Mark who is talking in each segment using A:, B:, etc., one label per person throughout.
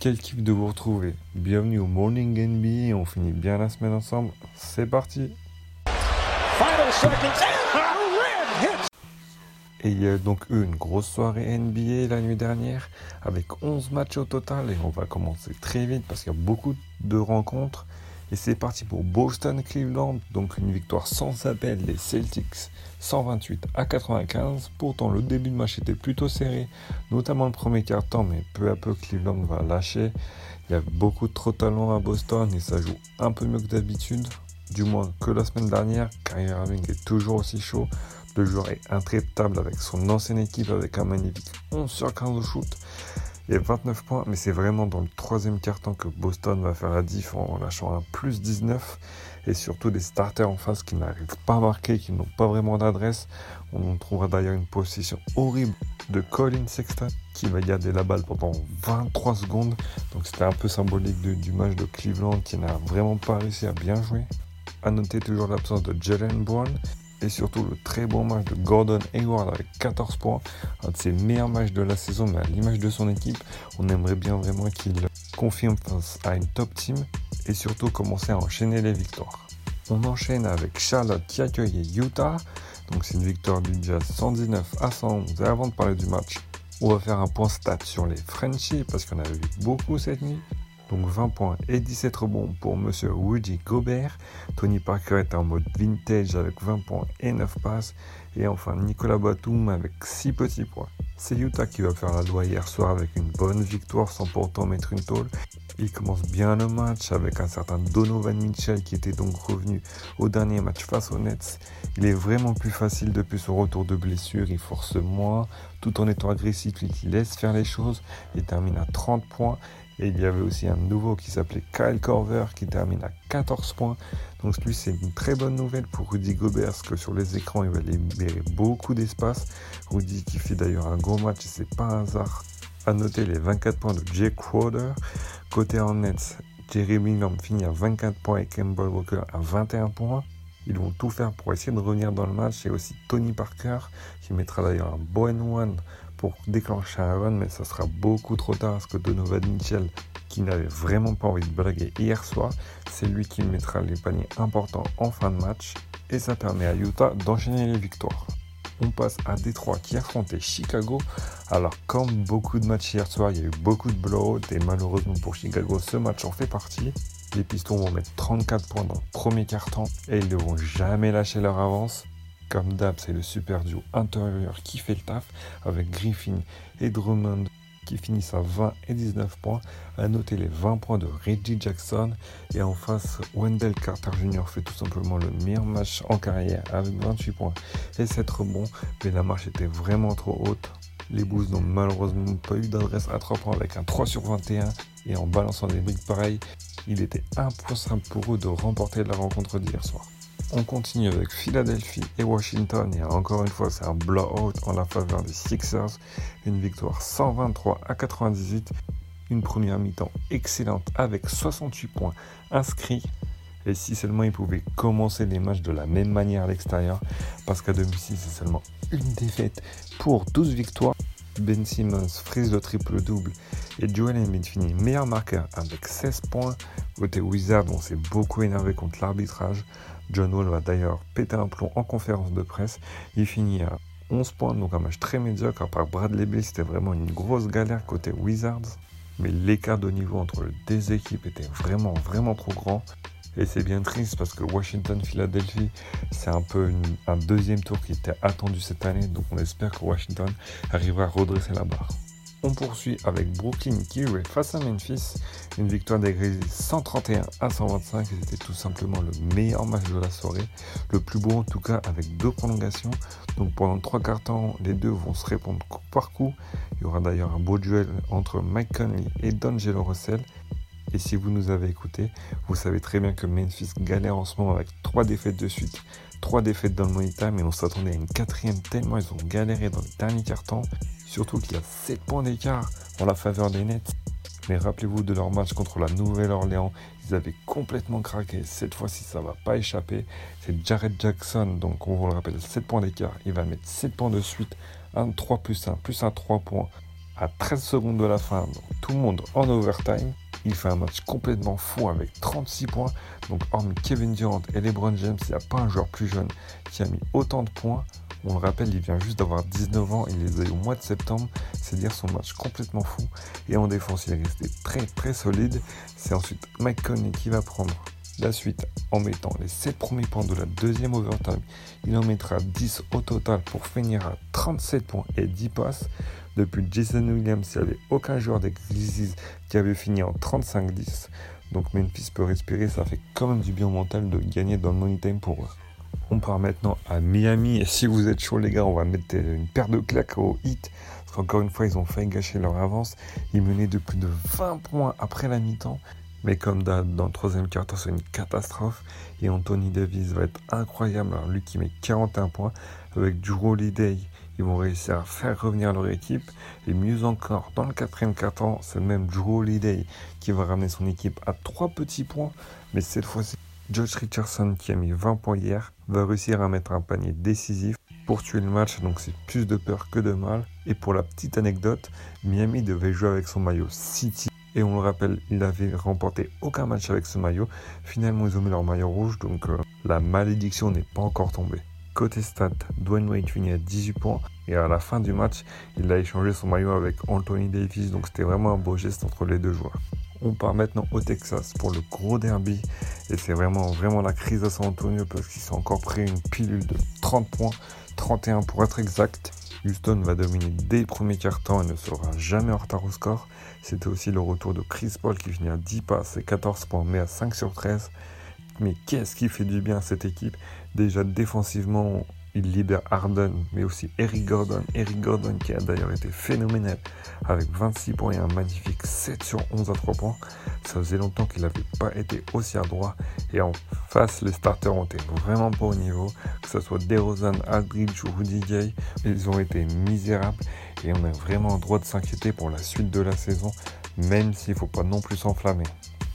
A: Quel kiff de vous retrouver. Bienvenue au Morning NBA. On finit bien la semaine ensemble. C'est parti. Et il y a donc eu une grosse soirée NBA la nuit dernière avec 11 matchs au total et on va commencer très vite parce qu'il y a beaucoup de rencontres. Et c'est parti pour Boston-Cleveland, donc une victoire sans appel des Celtics 128 à 95. Pourtant, le début de match était plutôt serré, notamment le premier quart-temps, mais peu à peu Cleveland va lâcher. Il y a beaucoup de trop talent à Boston et ça joue un peu mieux que d'habitude, du moins que la semaine dernière. Kyrie Irving est toujours aussi chaud. Le joueur est intraitable avec son ancienne équipe avec un magnifique 11 sur 15 au shoot. A 29 points, mais c'est vraiment dans le troisième quart-temps que Boston va faire la diff en lâchant un plus 19 et surtout des starters en face qui n'arrivent pas à marquer, qui n'ont pas vraiment d'adresse. On trouvera d'ailleurs une position horrible de Colin Sexton qui va garder la balle pendant 23 secondes. Donc c'était un peu symbolique du match de Cleveland qui n'a vraiment pas réussi à bien jouer. À noter toujours l'absence de Jalen Brown et surtout le très bon match de Gordon Hayward avec 14 points, un de ses meilleurs matchs de la saison, mais à l'image de son équipe, on aimerait bien vraiment qu'il confirme face à une top team et surtout commencer à enchaîner les victoires. On enchaîne avec Charlotte qui accueille Utah, donc c'est une victoire du Jazz 119 à 111. Et avant de parler du match, on va faire un point stat sur les Frenchies parce qu'on a vu beaucoup cette nuit. Donc 20 points et 17 rebonds pour Monsieur Rudy Gobert. Tony Parker est en mode vintage avec 20 points et 9 passes. Et enfin Nicolas Batum avec 6 petits points. C'est Utah qui va faire la loi hier soir avec une bonne victoire sans pourtant mettre une tôle. Il commence bien le match avec un certain Donovan Mitchell qui était donc revenu au dernier match face aux Nets. Il est vraiment plus facile depuis son retour de blessure, il force moins tout en étant agressif, il laisse faire les choses. Il termine à 30 points et il y avait aussi un nouveau qui s'appelait Kyle Corver qui termine à 14 points. Donc lui c'est une très bonne nouvelle pour Rudy Gobert parce que sur les écrans il va libérer beaucoup d'espace. Rudy qui fait d'ailleurs un gros match c'est pas un hasard. À noter les 24 points de Jake Crowder. Côté Nets, Jerry Bingham finit à 24 points et Campbell Walker à 21 points. Ils vont tout faire pour essayer de revenir dans le match. Et aussi Tony Parker qui mettra d'ailleurs un bon one pour déclencher un run, mais ça sera beaucoup trop tard parce que Donovan Mitchell, qui n'avait vraiment pas envie de blaguer hier soir, c'est lui qui mettra les paniers importants en fin de match et ça permet à Utah d'enchaîner les victoires. On passe à Détroit qui affrontait Chicago. Alors comme beaucoup de matchs hier soir, il y a eu beaucoup de blowouts et malheureusement pour Chicago, ce match en fait partie. Les Pistons vont mettre 34 points dans le premier quart-temps et ils ne vont jamais lâcher leur avance. Comme d'hab, c'est le super duo intérieur qui fait le taf avec Griffin et Drummond qui finissent à 20 et 19 points. À noter les 20 points de Reggie Jackson. Et en face, Wendell Carter Jr. fait tout simplement le meilleur match en carrière avec 28 points et 7 rebonds. Mais la marche était vraiment trop haute. Les Bulls n'ont malheureusement pas eu d'adresse à 3 points avec un 3 sur 21. Et en balançant des briques pareilles, il était impossible pour eux de remporter la rencontre d'hier soir. On continue avec Philadelphie et Washington. Et encore une fois, c'est un blowout en la faveur des Sixers. Une victoire 123 à 98. Une première mi-temps excellente avec 68 points inscrits. Et si seulement ils pouvaient commencer les matchs de la même manière à l'extérieur, parce qu'à domicile, c'est seulement une défaite pour 12 victoires. Ben Simmons frise le triple-double et Joel Embiid finit meilleur marqueur avec 16 points. Côté Wizard, on s'est beaucoup énervé contre l'arbitrage. John Wall va d'ailleurs péter un plomb en conférence de presse. Il finit à 11 points, donc un match très médiocre. Par Bradley Bill, c'était vraiment une grosse galère côté Wizards. Mais l'écart de niveau entre les deux équipes était vraiment, vraiment trop grand. Et c'est bien triste parce que Washington-Philadelphie, c'est un peu un deuxième tour qui était attendu cette année. Donc on espère que Washington arrivera à redresser la barre. On poursuit avec Brooklyn qui jouait face à Memphis. Une victoire des Grizzlies 131 à 125. C'était tout simplement le meilleur match de la soirée. Le plus beau en tout cas avec deux prolongations. Donc pendant trois quarts temps, les deux vont se répondre coup par coup. Il y aura d'ailleurs un beau duel entre Mike Conley et D'Angelo Russell. Et si vous nous avez écouté, vous savez très bien que Memphis galère en ce moment avec trois défaites de suite. Trois défaites dans le money time et on s'attendait à une quatrième tellement ils ont galéré dans les derniers temps. Surtout qu'il y a 7 points d'écart en la faveur des Nets. Mais rappelez-vous de leur match contre la Nouvelle-Orléans, ils avaient complètement craqué. Cette fois-ci, ça va pas échapper. C'est Jared Jackson, donc on vous le rappelle, 7 points d'écart. Il va mettre 7 points de suite, un 3 plus 1, plus un 3 points à 13 secondes de la fin, tout le monde en overtime. Il fait un match complètement fou avec 36 points. Donc hormis Kevin Durant et LeBron James, il n'y a pas un joueur plus jeune qui a mis autant de points. On le rappelle, il vient juste d'avoir 19 ans, il les a eu au mois de septembre, c'est dire son match complètement fou. Et en défense, il est resté très très solide. C'est ensuite Mike Conley qui va prendre la suite en mettant les 7 premiers points de la deuxième overtime. Il en mettra 10 au total pour finir à 37 points et 10 passes. Depuis Jason Williams, il n'y avait aucun joueur des Grizzlies qui avait fini en 35-10. Donc Memphis peut respirer, ça fait quand même du bien mental de gagner dans le money time pour eux. On part maintenant à Miami et si vous êtes chaud les gars, on va mettre une paire de claques au hit. Parce qu'encore une fois, ils ont failli gâcher leur avance. Ils menaient de plus de 20 points après la mi-temps. Mais comme dans, le troisième quart c'est une catastrophe. Et Anthony Davis va être incroyable. Alors, lui qui met 41 points avec Drew Holiday. Ils vont réussir à faire revenir leur équipe. Et mieux encore, dans le quatrième quart c'est même Drew Holiday qui va ramener son équipe à 3 petits points. Mais cette fois-ci, Josh Richardson, qui a mis 20 points hier, va réussir à mettre un panier décisif pour tuer le match. Donc c'est plus de peur que de mal. Et pour la petite anecdote, Miami devait jouer avec son maillot City et on le rappelle, il n'avait remporté aucun match avec ce maillot. Finalement, ils ont mis leur maillot rouge, donc euh, la malédiction n'est pas encore tombée. Côté stats, Dwayne Wade finit à 18 points et à la fin du match, il a échangé son maillot avec Anthony Davis, donc c'était vraiment un beau geste entre les deux joueurs. On part maintenant au Texas pour le gros derby et c'est vraiment vraiment la crise à San Antonio parce qu'ils sont encore pris une pilule de 30 points, 31 pour être exact. Houston va dominer dès le premier quart-temps et ne sera jamais en retard au score. C'était aussi le retour de Chris Paul qui finit à 10 passes et 14 points, mais à 5 sur 13. Mais qu'est-ce qui fait du bien à cette équipe? Déjà défensivement, il libère Harden, mais aussi Eric Gordon. Eric Gordon qui a d'ailleurs été phénoménal avec 26 points et un magnifique 7 sur 11 à 3 points. Ça faisait longtemps qu'il n'avait pas été aussi adroit. Et en face, les starters ont été vraiment pas au niveau. Que ce soit DeRozan, Aldridge ou Rudy Gay, ils ont été misérables. Et on a vraiment le droit de s'inquiéter pour la suite de la saison, même s'il ne faut pas non plus s'enflammer.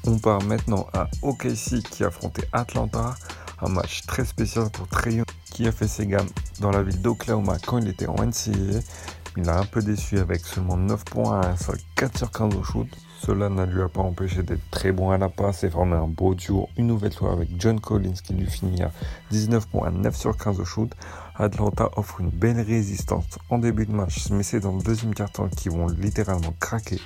A: On part maintenant à OKC qui affrontait Atlanta. Un match très spécial pour Trey qui a fait ses gammes dans la ville d'Oklahoma quand il était en NCAA. Il a un peu déçu avec seulement 9 points à un seul 4 sur 15 au shoot. Cela ne lui a pas empêché d'être très bon à la passe et former un beau duo une nouvelle fois avec John Collins qui lui finit à 19 points à 9 sur 15 au shoot. Atlanta offre une belle résistance en début de match, mais c'est dans le deuxième quart-temps qu'ils vont littéralement craquer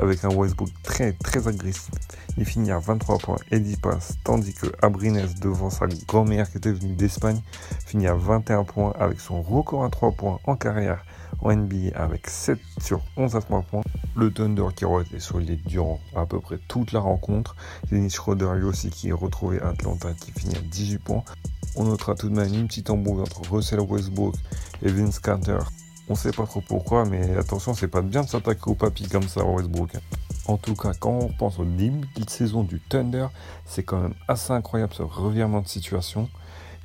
A: avec un Westbrook très très agressif. Il finit à 23 points et 10 passes, tandis que Abrines, devant sa grand-mère qui était venue d'Espagne, finit à 21 points avec son record à 3 points en carrière en NBA avec 7 sur 11 à 3 points. Le Thunder qui aurait été solide durant à peu près toute la rencontre. Dennis Schroeder lui aussi qui est retrouvé à Atlanta qui finit à 18 points. On notera tout de même une petite embrouille entre Russell Westbrook et Vince Carter. On sait pas trop pourquoi, mais attention, c'est pas bien de s'attaquer au papy comme ça, Westbrook. En tout cas, quand on pense au début de saison du Thunder, c'est quand même assez incroyable ce revirement de situation.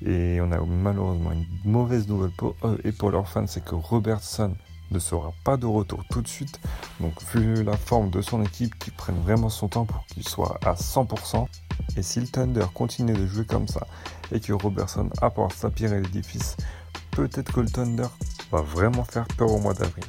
A: Et on a malheureusement une mauvaise nouvelle pour eux et pour leurs fans, c'est que Robertson ne sera pas de retour tout de suite. Donc vu la forme de son équipe, qui prenne vraiment son temps pour qu'il soit à 100%. Et si le Thunder continue de jouer comme ça et que Robertson apporte sa pierre à l'édifice, peut-être que le Thunder va vraiment faire peur au mois d'avril.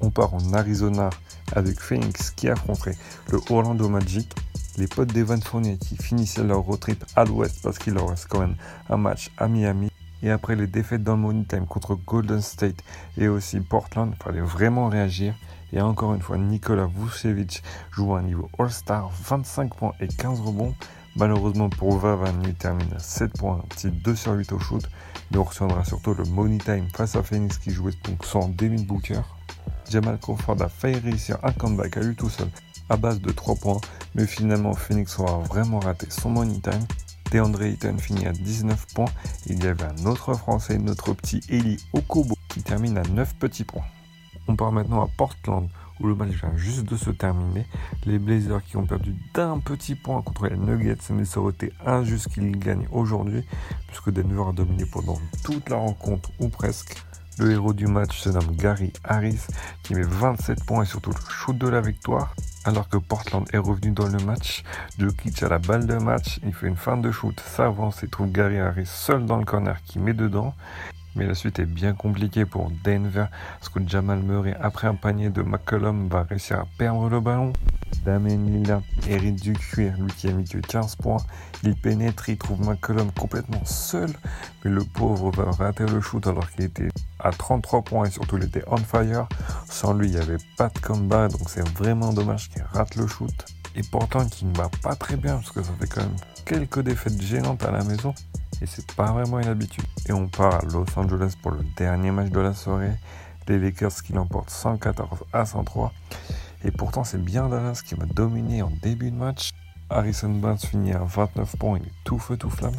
A: On part en Arizona avec Phoenix qui affronterait le Orlando Magic les potes d'Evan Fournier qui finissaient leur road trip à l'ouest parce qu'il leur reste quand même un match à Miami. Et après les défaites dans le Money Time contre Golden State et aussi Portland, il fallait vraiment réagir. Et encore une fois, Nikola Vucevic joue à un niveau All-Star, 25 points et 15 rebonds. Malheureusement pour Vavan, il termine à 7 points, petit 2 sur 8 au shoot. Mais on retiendra surtout le Money Time face à Phoenix qui jouait donc sans Devin Booker. Jamal Crawford a failli réussir un comeback à lui tout seul à base de 3 points, mais finalement Phoenix aura vraiment raté son money time. DeAndre Ayton finit à 19 points. Il y avait un autre Français, notre petit Eli Okobo, qui termine à 9 petits points. On part maintenant à Portland, où le match vient juste de se terminer. Les Blazers qui ont perdu d'un petit point contre les Nuggets, mais ça aurait été injuste qu'ils gagnent aujourd'hui, puisque Denver a dominé pendant toute la rencontre, ou presque. Le héros du match se nomme Gary Harris, qui met 27 points et surtout le shoot de la victoire. Alors que Portland est revenu dans le match, Jokic a la balle de match, il fait une fin de shoot, s'avance et trouve Gary Harris seul dans le corner qui met dedans. Mais la suite est bien compliquée pour Denver, parce que Jamal Murray, après un panier de McCollum, va réussir à perdre le ballon. Damien Lillard hérite du cuir, lui qui a mis que 15 points. Il pénètre, il trouve McCollum complètement seul, mais le pauvre va rater le shoot alors qu'il était à 33 points et surtout il était on fire. Sans lui, il n'y avait pas de combat, donc c'est vraiment dommage qu'il rate le shoot. Et pourtant, qu'il ne va pas très bien, parce que ça fait quand même quelques défaites gênantes à la maison et c'est pas vraiment une habitude. Et on part à Los Angeles pour le dernier match de la soirée. Les Lakers qui l'emportent 114 à 103. Et pourtant, c'est bien Dallas qui va dominer en début de match. Harrison Barnes finit à 29 points, il est tout feu tout flamme.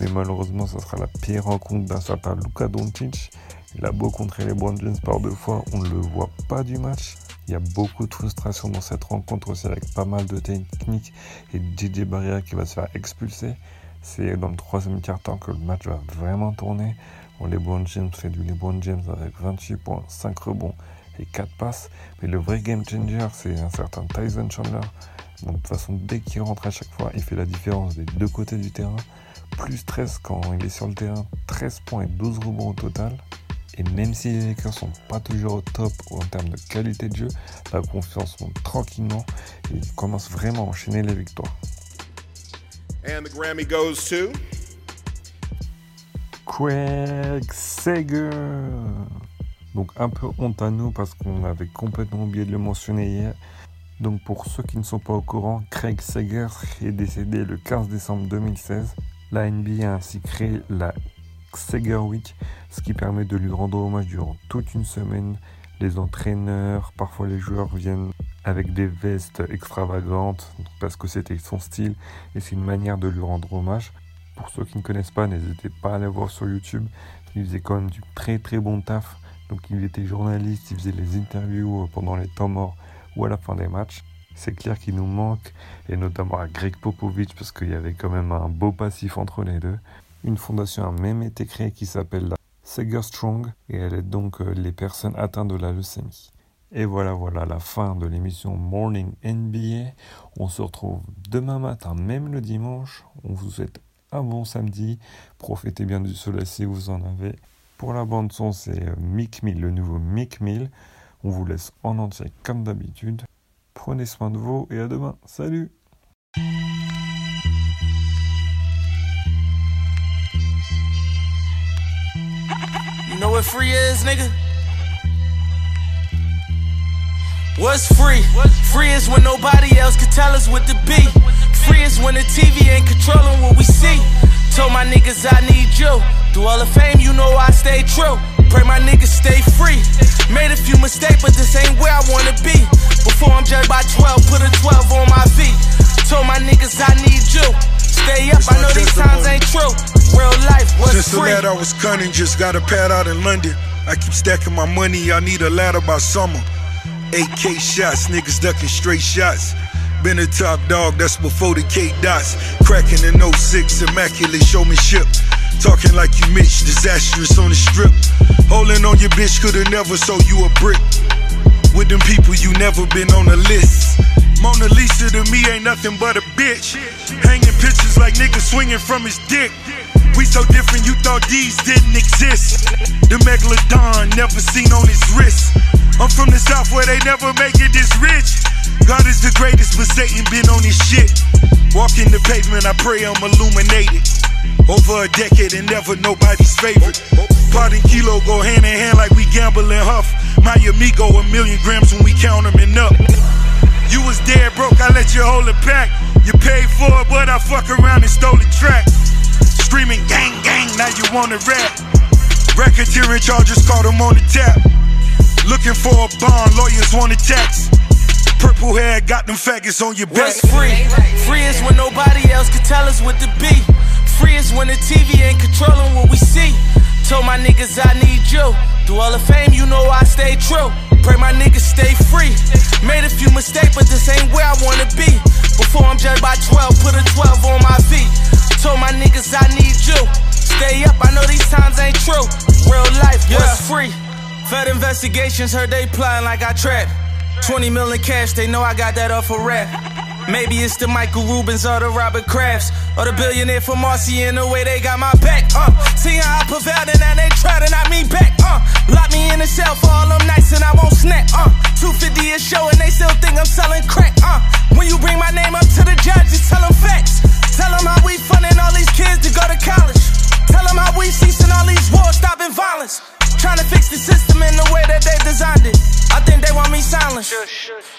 A: Mais malheureusement, ça sera la pire rencontre d'un certain Luka Doncic. Il a beau contrer les Browns par deux fois, on ne le voit pas du match. Il y a beaucoup de frustration dans cette rencontre aussi avec pas mal de techniques et DJ Barrière qui va se faire expulser. C'est dans le troisième quart-temps que le match va vraiment tourner. Bon, LeBron James fait du LeBron James avec 28 points, 5 rebonds et 4 passes. Mais le vrai game changer, c'est un certain Tyson Chandler. Donc, de toute façon, dès qu'il rentre à chaque fois, il fait la différence des deux côtés du terrain. Plus 13 quand il est sur le terrain, 13 points et 12 rebonds au total. Et même si les Lakers sont pas toujours au top en termes de qualité de jeu, la confiance monte tranquillement et ils commencent vraiment à enchaîner les victoires. And the Grammy goes to Craig Sager. Donc un peu honte à nous parce qu'on avait complètement oublié de le mentionner hier. Donc pour ceux qui ne sont pas au courant, Craig Sager est décédé le 15 décembre 2016. La NBA a ainsi créé la Sager Week, ce qui permet de lui rendre hommage durant toute une semaine. Les entraîneurs, parfois les joueurs viennent avec des vestes extravagantes parce que c'était son style et c'est une manière de lui rendre hommage. Pour ceux qui ne connaissent pas, n'hésitez pas à aller voir sur YouTube. Il faisait quand même du très très bon taf. Donc il était journaliste, il faisait les interviews pendant les temps morts ou à la fin des matchs. C'est clair qu'il nous manque, et notamment à Greg Popovich, parce qu'il y avait quand même un beau passif entre les deux. Une fondation a même été créée qui s'appelle la Seger Strong, et elle aide donc euh, les personnes atteintes de la leucémie. Et voilà, voilà la fin de l'émission Morning NBA. On se retrouve demain matin, même le dimanche. On vous souhaite un bon samedi. Profitez bien du soleil si vous en avez. Pour la bande son, c'est euh, Mick Mill, le nouveau Mick Mill. On vous laisse en entier comme d'habitude. Prenez soin de vous et à demain. Salut You know what free is, nigga? What's free? Free is when nobody else can tell us what to be. Free is when the TV ain't controlling what we see. Told my niggas I need you. Through all the fame, you know I stay true. Pray my niggas stay free. Made a few mistakes, but this ain't where I wanna be. Before I'm judged by 12, put a 12 on my feet. Told my niggas I need you. Stay up, I know these times ain't true. Real life was
B: Since
A: free.
B: the lad I was cunning, just got a pad out in London. I keep stacking my money, I need a ladder by summer. 8K shots, niggas ducking straight shots. Been a top dog, that's before the K dots. Cracking in 06, immaculate showmanship. Talking like you Mitch, disastrous on the strip. Holding on your bitch, could've never sold you a brick. With them people, you never been on the list. Mona Lisa to me ain't nothing but a bitch. Hanging pictures like niggas swinging from his dick. We so different, you thought these didn't exist. The megalodon never seen on his wrist. I'm from the south where they never make it this rich. God is the greatest, but Satan been on his shit. Walking the pavement, I pray I'm illuminated. Over a decade and never nobody's favorite. Part and kilo go hand in hand like we gamble and huff. My amigo, a million grams when we count them and up. You was dead broke, I let you hold it back. You paid for it, but I fuck around and stole the track. Screaming gang gang, now you wanna rap. Racketeering charges caught him on the tap. Looking for a bond, lawyers want a tax. Purple hair got them faggots on your back.
A: What's free? Free is when nobody else can tell us what to be. Free is when the TV ain't controlling what we see. Told my niggas I need you. Through all the fame, you know I stay true. Pray my niggas stay free. Made a few mistakes, but this ain't where I wanna be. Before I'm judged by 12, put a 12 on my feet. Told my niggas I need you. Stay up, I know these times ain't true. Real life was free. Fed investigations heard they plotting like I trap. 20 million cash, they know I got that off a rap. Maybe it's the Michael Rubens or the Robert Crafts or the billionaire from Marcy and the way they got my back. Uh, see how I prevailed and now they try to knock
C: me back. Uh, lock me in a cell for all them nights and I won't snap. Uh, 250 a show and they still think I'm selling crack. Uh, when you bring my name up to the judge, just tell them facts. Tell them how we funding all these kids to go to college. Tell them how we ceasing all these wars, stopping violence. Trying to fix the system in the way that they designed it. Silenced.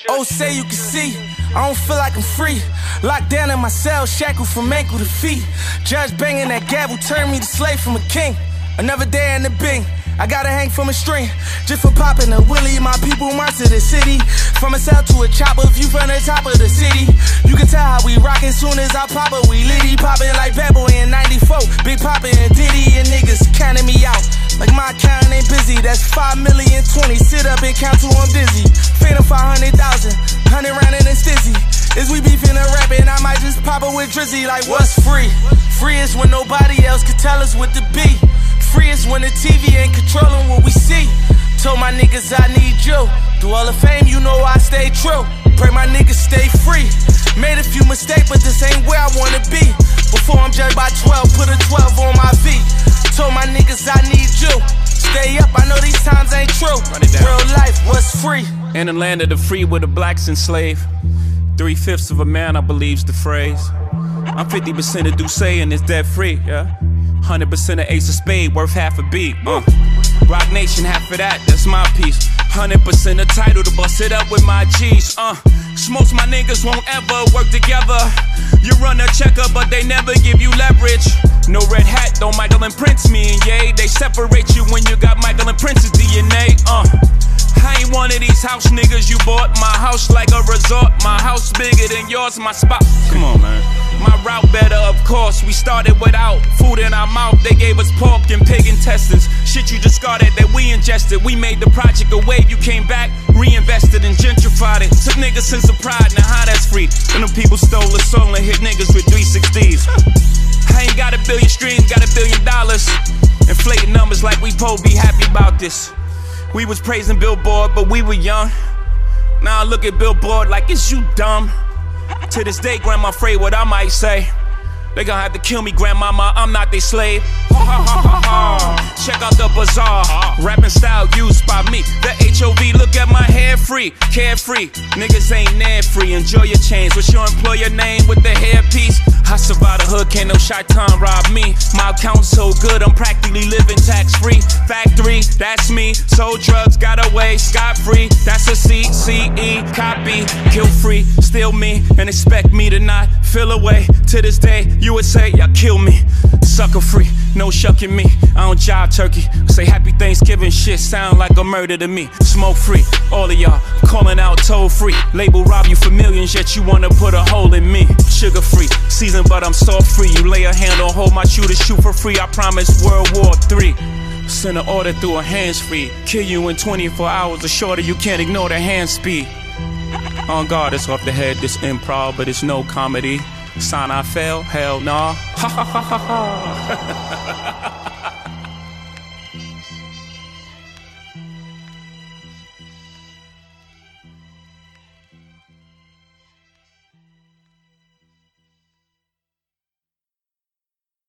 C: Oh, say you can see. I don't feel like I'm free. Locked down in my cell, shackled from ankle to feet. Judge banging that gavel turned me to slave from a king. Another day in the bing. I gotta hang from a string just for popping a willie. My people march to the city. From a cell to a chopper, view from the top of the city. You can tell how we rockin' soon as I pop it. We litty poppin' like Bad Boy in 94. Big poppin' and Diddy and niggas counting me out. Like my account ain't busy. That's 5 million 20. Sit up and count to I'm dizzy. Phantom 500,000. 100 round and it's dizzy. Is we beefing and rapping? I might just pop it with Drizzy. Like, what's free? Free is when nobody else can tell us what to be. Free is when the TV ain't controlling what we see. Told my niggas I need you. Through all the fame, you know I stay true. Pray my niggas stay free. Made a few mistakes, but this ain't where I wanna be. Before I'm judged by 12, put a 12 on my feet. Told my niggas I need you. Stay up, I know these times ain't true. Real life was free.
D: In the land of the free where the blacks enslaved. Three fifths of a man, I believe's the phrase. I'm 50% of Duce and it's dead free, yeah. 100% of Ace of Spade, worth half a beat. Uh. Rock Nation, half of that, that's my piece. 100% the title to bust it up with my G's. Uh. Most my niggas won't ever work together. You run a checker, but they never give you leverage. No red hat, don't Michael and Prince me and yay. They separate you when you got Michael and Prince's DNA. Uh. I ain't one of these house niggas you bought. My house like a resort. My house bigger than yours. My spot. Come on, man. My route better, of course. We started without food in our mouth. They gave us pork and pig intestines. Shit you discarded that we ingested. We made the project a wave. You came back, reinvested and gentrified it. Took niggas sense of pride. Now how that's free? And them people stole the soul and hit niggas with 360s. I ain't got a billion streams, got a billion dollars. Inflating numbers like we po be happy about this. We was praising Billboard, but we were young. Now I look at Billboard like it's you dumb. To this day, grandma afraid what I might say. They gonna have to kill me, grandmama. I'm not their slave. Check out the bazaar. Rapping style used by me. The HOV, look at my hair free. Carefree. Niggas ain't there free. Enjoy your chains. What's your employer name with the hairpiece? I survived the hood, can't no shaitan rob me. My account's so good, I'm practically living tax free. Factory, that's me. Sold drugs, got away, scot free. That's a CCE copy. Kill free, steal me, and expect me to not feel away. To this day, you would say, y'all kill me. Sucker free, no shucking me. I don't jive turkey. Say happy Thanksgiving shit sound like a murder to me. Smoke free, all of y'all calling out toll free. Label rob you for millions, yet you wanna put a hole in me. Sugar free, season but I'm salt free. You lay a hand on hold my shooter, shoot for free. I promise World War III. Send an order through a hands free. Kill you in 24 hours or shorter, you can't ignore the hand speed. On God, it's off the head, this improv, but it's no comedy. Sign I fail, hell nah. Ha ha ha ha ha.